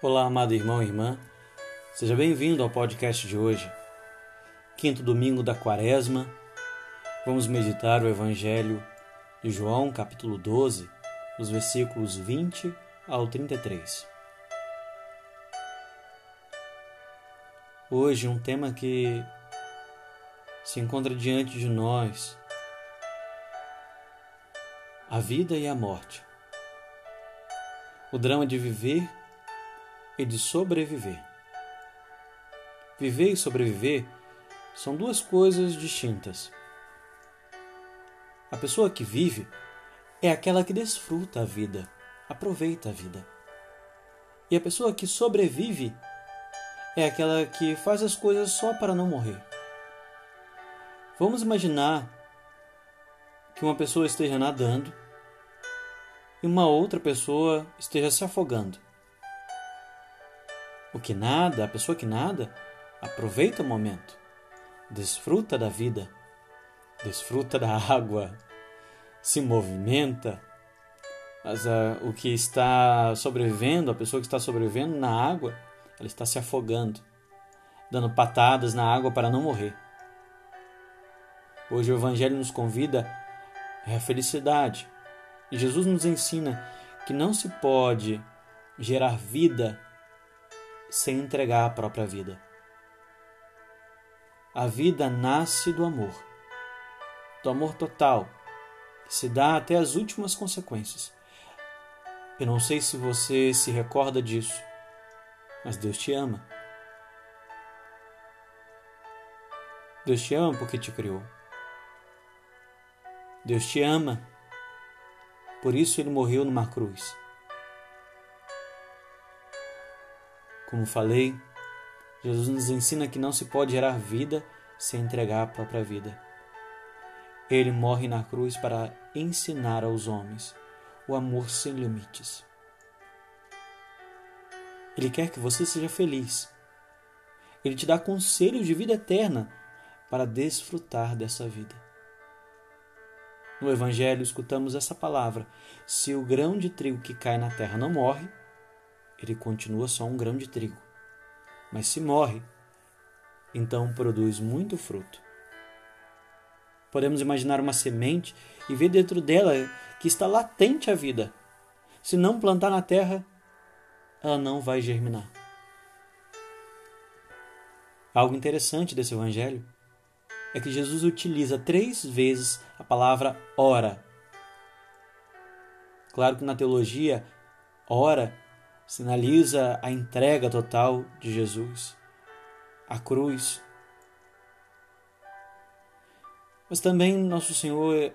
Olá, amado irmão e irmã. Seja bem-vindo ao podcast de hoje. Quinto domingo da Quaresma. Vamos meditar o Evangelho de João, capítulo 12, os versículos 20 ao 33. Hoje, um tema que se encontra diante de nós: a vida e a morte. O drama de viver e de sobreviver. Viver e sobreviver são duas coisas distintas. A pessoa que vive é aquela que desfruta a vida, aproveita a vida. E a pessoa que sobrevive é aquela que faz as coisas só para não morrer. Vamos imaginar que uma pessoa esteja nadando e uma outra pessoa esteja se afogando. O que nada, a pessoa que nada, aproveita o momento, desfruta da vida, desfruta da água, se movimenta. Mas uh, o que está sobrevivendo, a pessoa que está sobrevivendo na água, ela está se afogando, dando patadas na água para não morrer. Hoje o Evangelho nos convida à felicidade. E Jesus nos ensina que não se pode gerar vida sem entregar a própria vida. A vida nasce do amor, do amor total, que se dá até as últimas consequências. Eu não sei se você se recorda disso, mas Deus te ama. Deus te ama porque te criou. Deus te ama, por isso ele morreu numa cruz. Como falei, Jesus nos ensina que não se pode gerar vida sem entregar a própria vida. Ele morre na cruz para ensinar aos homens o amor sem limites. Ele quer que você seja feliz. Ele te dá conselhos de vida eterna para desfrutar dessa vida. No Evangelho escutamos essa palavra: se o grão de trigo que cai na terra não morre, ele continua só um grão de trigo. Mas se morre, então produz muito fruto. Podemos imaginar uma semente e ver dentro dela que está latente a vida. Se não plantar na terra, ela não vai germinar. Algo interessante desse evangelho é que Jesus utiliza três vezes a palavra ora. Claro que na teologia, ora sinaliza a entrega total de Jesus, a cruz. Mas também nosso Senhor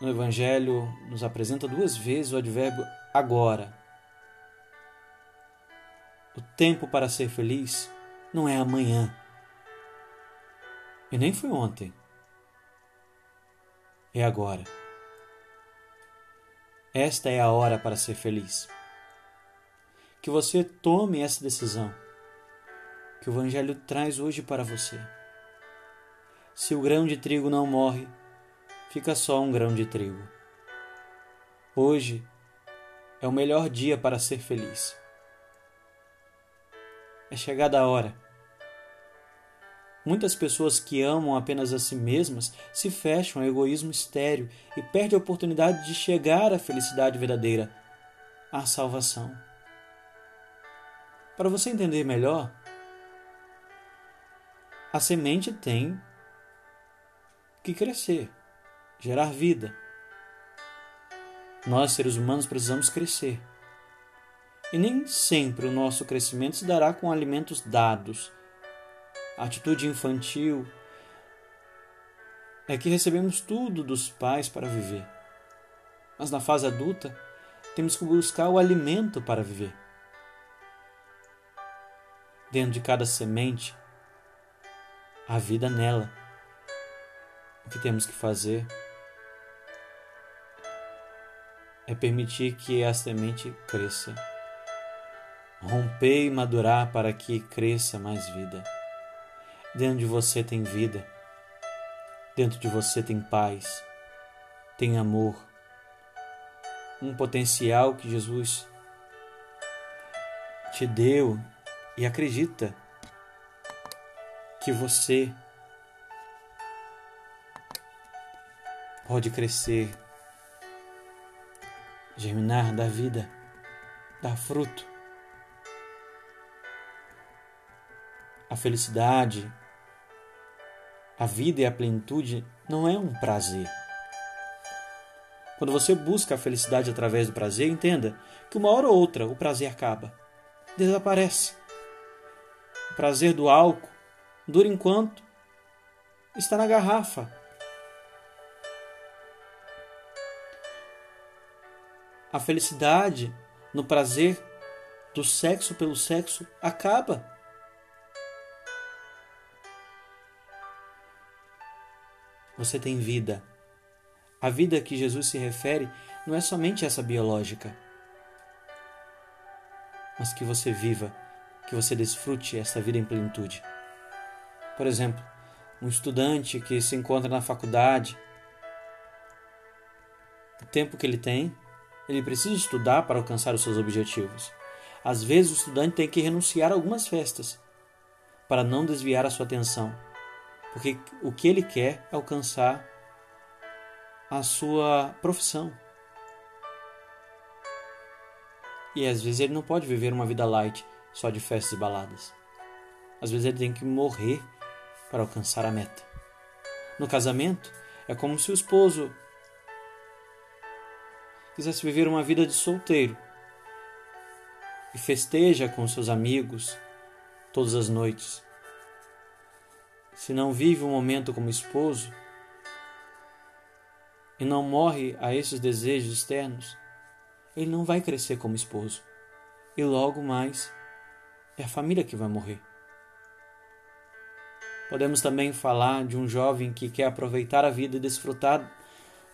no Evangelho nos apresenta duas vezes o advérbio agora. O tempo para ser feliz não é amanhã. E nem foi ontem. É agora. Esta é a hora para ser feliz que você tome essa decisão que o Evangelho traz hoje para você. Se o grão de trigo não morre, fica só um grão de trigo. Hoje é o melhor dia para ser feliz. É chegada a hora. Muitas pessoas que amam apenas a si mesmas se fecham ao egoísmo estéril e perdem a oportunidade de chegar à felicidade verdadeira, à salvação. Para você entender melhor, a semente tem que crescer, gerar vida. Nós, seres humanos, precisamos crescer. E nem sempre o nosso crescimento se dará com alimentos dados. A atitude infantil é que recebemos tudo dos pais para viver. Mas na fase adulta, temos que buscar o alimento para viver dentro de cada semente a vida nela. O que temos que fazer é permitir que a semente cresça. Romper e madurar para que cresça mais vida. Dentro de você tem vida. Dentro de você tem paz, tem amor, um potencial que Jesus te deu e acredita que você pode crescer, germinar, dar vida, dar fruto. A felicidade, a vida e a plenitude não é um prazer. Quando você busca a felicidade através do prazer, entenda que uma hora ou outra o prazer acaba, desaparece. Prazer do álcool dura enquanto está na garrafa. A felicidade no prazer do sexo pelo sexo acaba. Você tem vida. A vida a que Jesus se refere não é somente essa biológica, mas que você viva, que você desfrute essa vida em plenitude. Por exemplo, um estudante que se encontra na faculdade, o tempo que ele tem, ele precisa estudar para alcançar os seus objetivos. Às vezes o estudante tem que renunciar a algumas festas para não desviar a sua atenção, porque o que ele quer é alcançar a sua profissão. E às vezes ele não pode viver uma vida light só de festas e baladas. Às vezes ele tem que morrer para alcançar a meta. No casamento, é como se o esposo quisesse viver uma vida de solteiro e festeja com seus amigos todas as noites. Se não vive um momento como esposo e não morre a esses desejos externos, ele não vai crescer como esposo. E logo mais é a família que vai morrer. Podemos também falar de um jovem que quer aproveitar a vida e desfrutar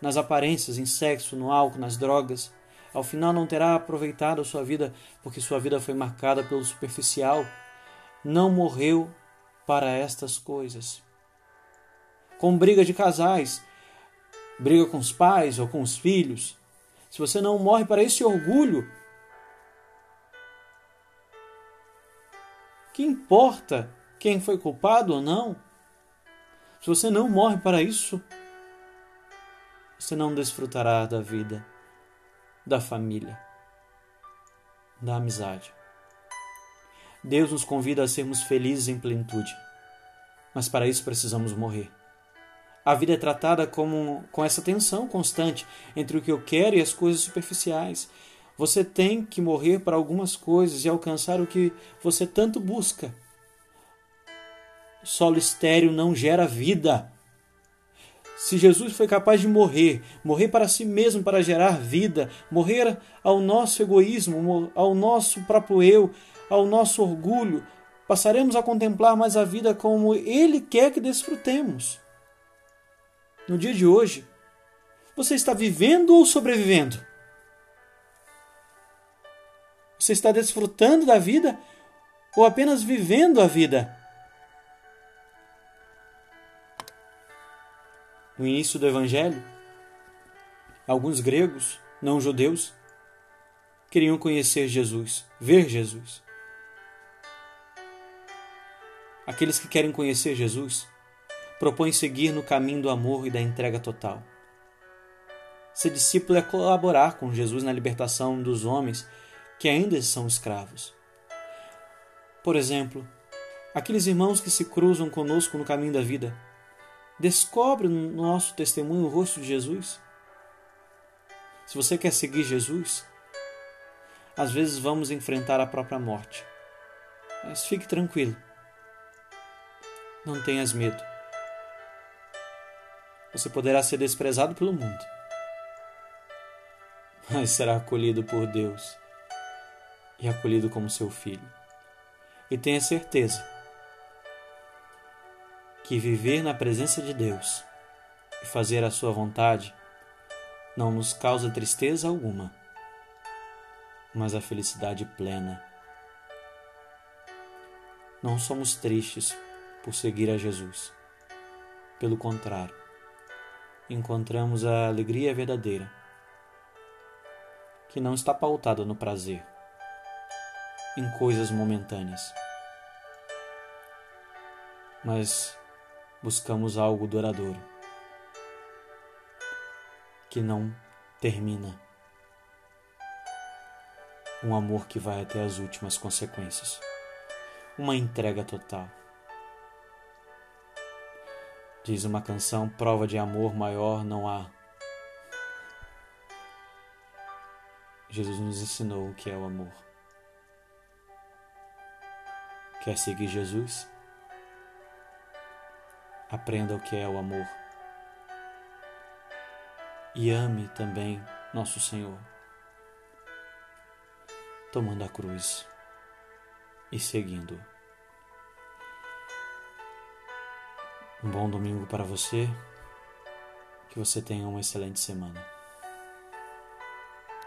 nas aparências, em sexo, no álcool, nas drogas. Ao final não terá aproveitado a sua vida porque sua vida foi marcada pelo superficial. Não morreu para estas coisas. Com briga de casais, briga com os pais ou com os filhos, se você não morre para esse orgulho, que importa quem foi culpado ou não? Se você não morre para isso, você não desfrutará da vida, da família, da amizade. Deus nos convida a sermos felizes em plenitude, mas para isso precisamos morrer. A vida é tratada como, com essa tensão constante entre o que eu quero e as coisas superficiais. Você tem que morrer para algumas coisas e alcançar o que você tanto busca. Solo estéreo não gera vida. Se Jesus foi capaz de morrer, morrer para si mesmo para gerar vida, morrer ao nosso egoísmo, ao nosso próprio eu, ao nosso orgulho, passaremos a contemplar mais a vida como Ele quer que desfrutemos. No dia de hoje, você está vivendo ou sobrevivendo? Você está desfrutando da vida ou apenas vivendo a vida? no início do Evangelho, alguns gregos, não judeus, queriam conhecer Jesus, ver Jesus. Aqueles que querem conhecer Jesus propõem seguir no caminho do amor e da entrega total. Ser discípulo é colaborar com Jesus na libertação dos homens que ainda são escravos. Por exemplo, aqueles irmãos que se cruzam conosco no caminho da vida Descobre no nosso testemunho o rosto de Jesus. Se você quer seguir Jesus, às vezes vamos enfrentar a própria morte. Mas fique tranquilo. Não tenhas medo. Você poderá ser desprezado pelo mundo, mas será acolhido por Deus e acolhido como seu filho. E tenha certeza que viver na presença de Deus e fazer a Sua vontade não nos causa tristeza alguma, mas a felicidade plena. Não somos tristes por seguir a Jesus. Pelo contrário, encontramos a alegria verdadeira, que não está pautada no prazer, em coisas momentâneas, mas buscamos algo duradouro que não termina. Um amor que vai até as últimas consequências. Uma entrega total. Diz uma canção: prova de amor maior não há. Jesus nos ensinou o que é o amor. Quer seguir Jesus? Aprenda o que é o amor e ame também nosso Senhor, tomando a cruz e seguindo. Um bom domingo para você, que você tenha uma excelente semana.